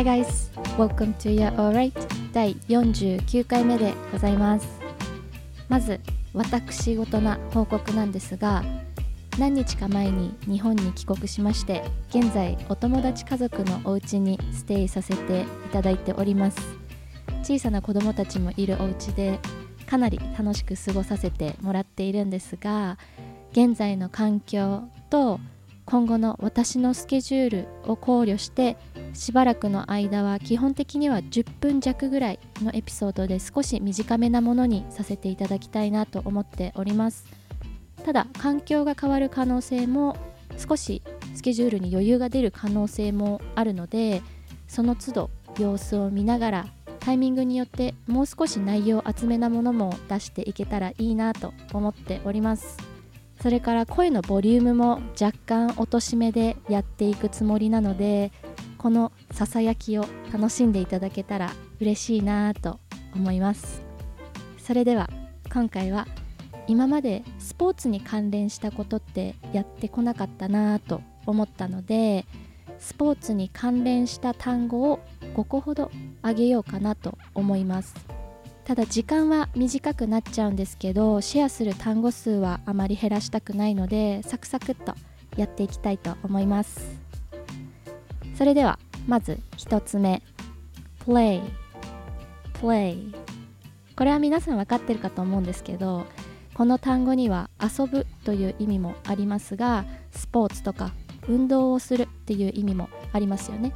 Hi guys, welcome to Your Alright 第49回目でございます。まず私事な報告なんですが何日か前に日本に帰国しまして現在お友達家族のお家にステイさせていただいております。小さな子供たちもいるお家でかなり楽しく過ごさせてもらっているんですが現在の環境と今後の私のスケジュールを考慮してしばらくの間は基本的には10分弱ぐらいのエピソードで少し短めなものにさせていただきたいなと思っております。ただ環境が変わる可能性も少しスケジュールに余裕が出る可能性もあるのでその都度様子を見ながらタイミングによってもう少し内容厚めなものも出していけたらいいなと思っております。それから声のボリュームも若干落としめでやっていくつもりなのでこのささやきを楽しんでいただけたら嬉しいなと思います。それでは今回は今までスポーツに関連したことってやってこなかったなと思ったのでスポーツに関連した単語を5個ほどあげようかなと思います。ただ時間は短くなっちゃうんですけどシェアする単語数はあまり減らしたくないのでサクサクっとやっていきたいと思います。それではまず1つ目。play play これは皆さん分かってるかと思うんですけどこの単語には遊ぶという意味もありますがスポーツとか運動をするっていう意味もありますよね。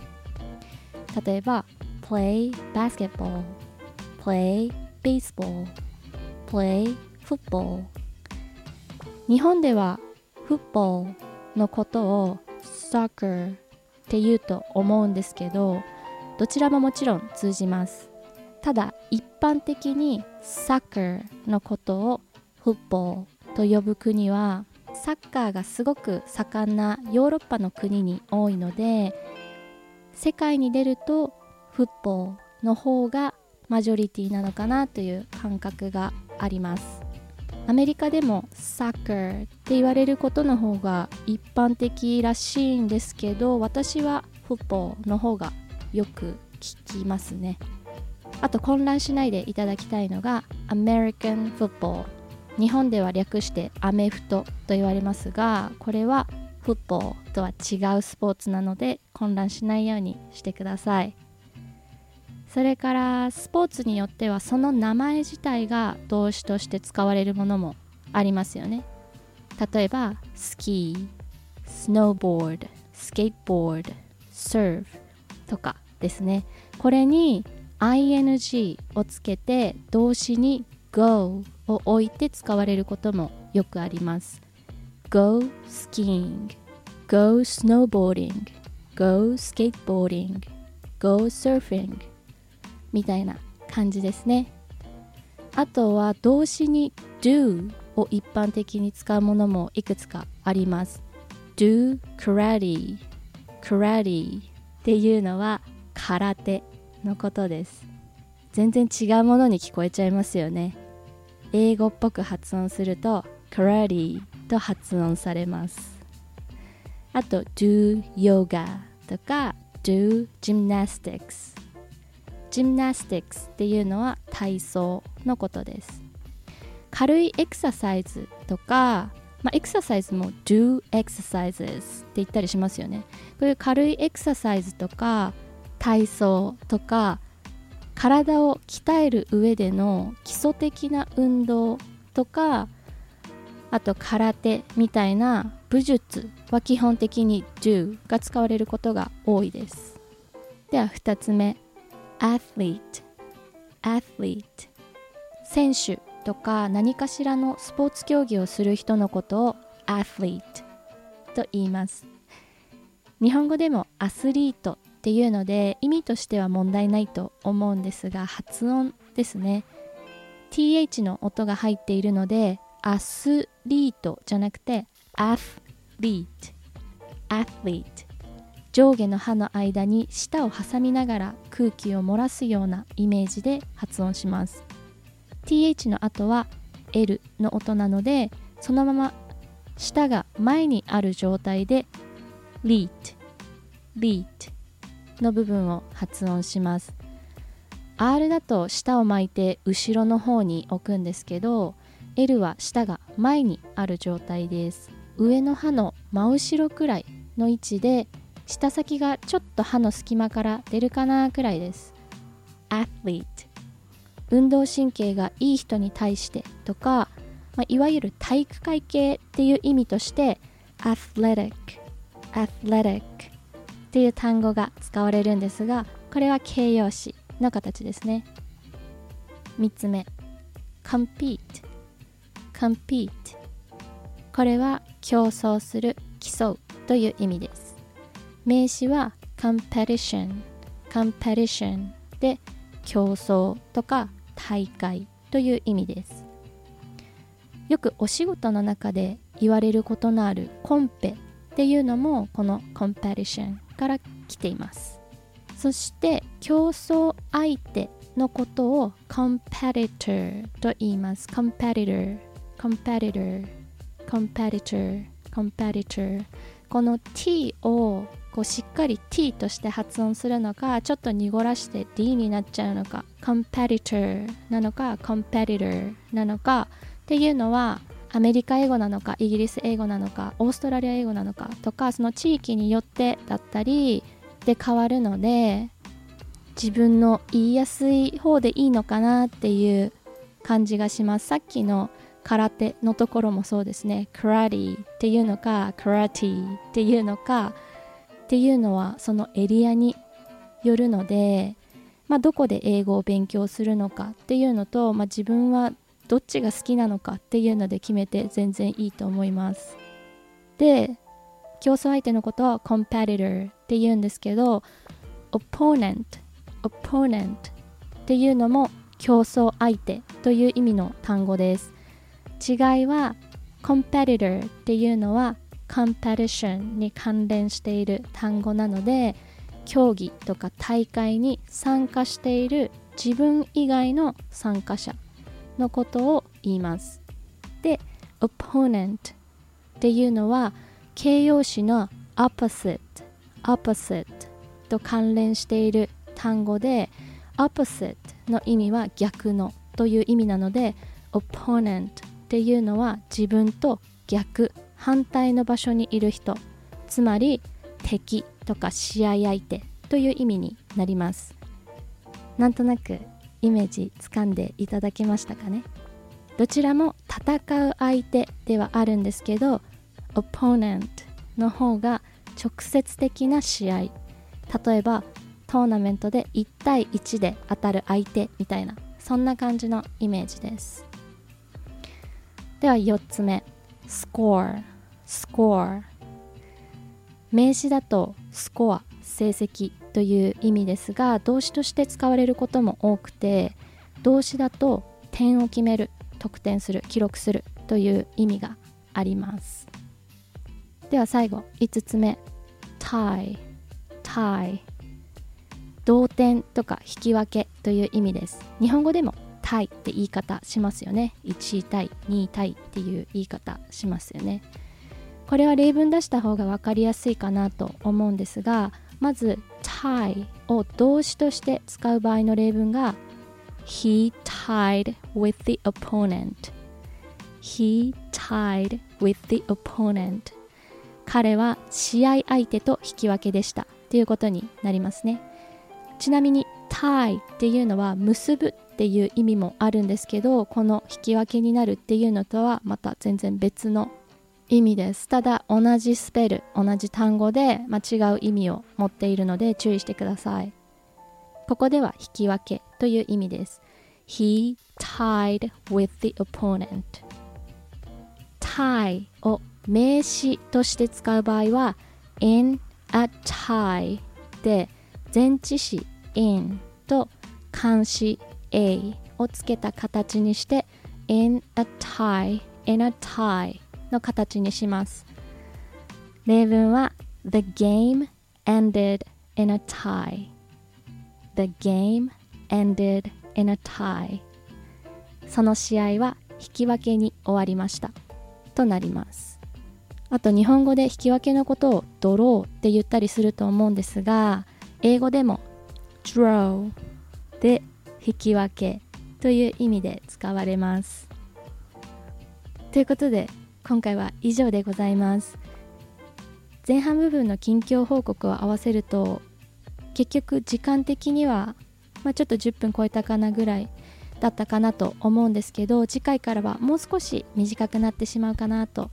例えば play basketball play baseball play football 日本ではフッボールのことを soccer って言うと思うんですけどどちらももちろん通じます。ただ一般的に soccer のことをフッボーと呼ぶ国はサッカーがすごく盛んなヨーロッパの国に多いので世界に出るとフッボーの方がマジョリティなのかなという感覚があります。アメリカでもサッカーって言われることの方が一般的らしいんですけど私はフッボーの方がよく聞きますね。あと混乱しないでいただきたいのが American Football 日本では略してアメフトと言われますがこれはフッボーとは違うスポーツなので混乱しないようにしてください。それからスポーツによってはその名前自体が動詞として使われるものもありますよね。例えばスキー、スノーボード、スケートボード、サーフとかですね。これに ing をつけて動詞に go を置いて使われることもよくあります。go skiing go snowboarding go skateboarding go surfing みたいな感じですね。あとは動詞に do を一般的に使うものもいくつかあります。do karate karate っていうのは空手のことです。全然違うものに聞こえちゃいますよね。英語っぽく発音すると karate と発音されます。あと do yoga とか do gymnastics ジムナスティックスっていうのは体操のことです。軽いエクササイズとか、まあ、エクササイズも do exercises って言ったりしますよね。こういう軽いエクササイズとか体操とか体を鍛える上での基礎的な運動とかあと空手みたいな武術は基本的に do が使われることが多いです。では2つ目。Athlete athlete. 選手とか何かしらのスポーツ競技をする人のことを athlete と言います。日本語でもアスリートっていうので意味としては問題ないと思うんですが発音ですね。th の音が入っているのでアスリートじゃなくて athlete athlete. 上下の歯の間に舌を挟みながら空気を漏らすようなイメージで発音します。Th の後は L の音なのでそのまま舌が前にある状態で leet leet の部分を発音します。R だと舌を巻いて後ろの方に置くんですけど L は舌が前にある状態です。上の歯の真後ろくらいの位置で舌先がちょっと歯の隙間から出るかなくらいです。athlete 運動神経がいい人に対してとか、まあ、いわゆる体育会系っていう意味として athletic athletic っていう単語が使われるんですがこれは形容詞の形ですね。3つ目。compete compete これは競争する競うという意味です名詞は competition competition で競争とか大会という意味です。よくお仕事の中で言われることのあるコンペっていうのもこのコンペティションから来ています。そして競争相手のことを competitor と言います。competitor competitor competitor competitor この t をこうしっかり t として発音するのかちょっと濁らして d になっちゃうのか competitor なのか competitor なのかっていうのはアメリカ英語なのかイギリス英語なのかオーストラリア英語なのかとかその地域によってだったりで変わるので自分の言いやすい方でいいのかなっていう感じがします。さっきの空手のところもそうですね。クラティっていうのかクラティっていうのかっていうのはそのエリアによるので、まあ、どこで英語を勉強するのかっていうのと、まあ、自分はどっちが好きなのかっていうので決めて全然いいと思います。で競争相手のことは competitor って言うんですけど opponent opponent っていうのも競争相手という意味の単語です違いは competitor っていうのは competition に関連している単語なので競技とか大会に参加している自分以外の参加者のことを言います。で opponent っていうのは形容詞の opposite opposite と関連している単語で opposite の意味は逆のという意味なので opponent っていうのは自分と逆反対の場所にいる人つまり敵とか試合相手という意味になります。なんとなくイメージつかんでいただけましたかね。どちらも戦う相手ではあるんですけど opponent の方が直接的な試合例えばトーナメントで1対1で当たる相手みたいなそんな感じのイメージです。では4つ目 score score 名詞だとスコア成績という意味ですが動詞として使われることも多くて動詞だと点を決める得点する記録するという意味があります。では最後5つ目 tie tie 同点とか引き分けという意味です。日本語でもタイって言い方しますよね。1位対2位対っていう言い方しますよね。これは例文出した方が分かりやすいかなと思うんですがまず tie を動詞として使う場合の例文が He tied with the opponent. He tied with the opponent. 彼は試合相手と引き分けでした。ということになりますね。ちなみに tie っていうのは結ぶっていう意味もあるんですけどこの引き分けになるっていうのとはまた全然別の意味です。ただ同じスペル同じ単語で、まあ、違う意味を持っているので注意してください。ここでは引き分けという意味です。He tied with the opponent. Tie を名詞として使う場合は in a tie で前置詞 in と冠詞 a をつけた形にして in a tie in a tie の形にします。例文は The game ended in a tie. The game ended in a tie. その試合は引き分けに終わりました。となります。あと日本語で引き分けのことをドローって言ったりすると思うんですが英語でも draw で引き分けという意味で使われます。ということで今回は以上でございます。前半部分の近況報告を合わせると結局時間的には、まあ、ちょっと10分超えたかなぐらいだったかなと思うんですけど次回からはもう少し短くなってしまうかなと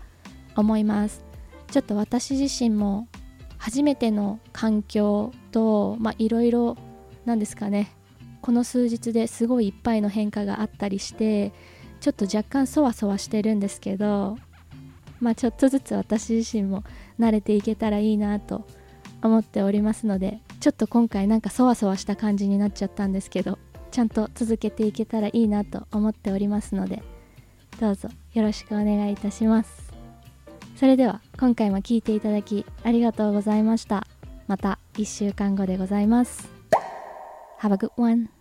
思います。ちょっと私自身も初めての環境といろいろなんですかねこの数日ですごいいっぱいの変化があったりしてちょっと若干そわそわしてるんですけどまあちょっとずつ私自身も慣れていけたらいいなと思っておりますのでちょっと今回なんかそわそわした感じになっちゃったんですけどちゃんと続けていけたらいいなと思っておりますのでどうぞよろしくお願いいたします。それでは今回も聴いていただきありがとうございました。また1週間後でございます。Have a good one.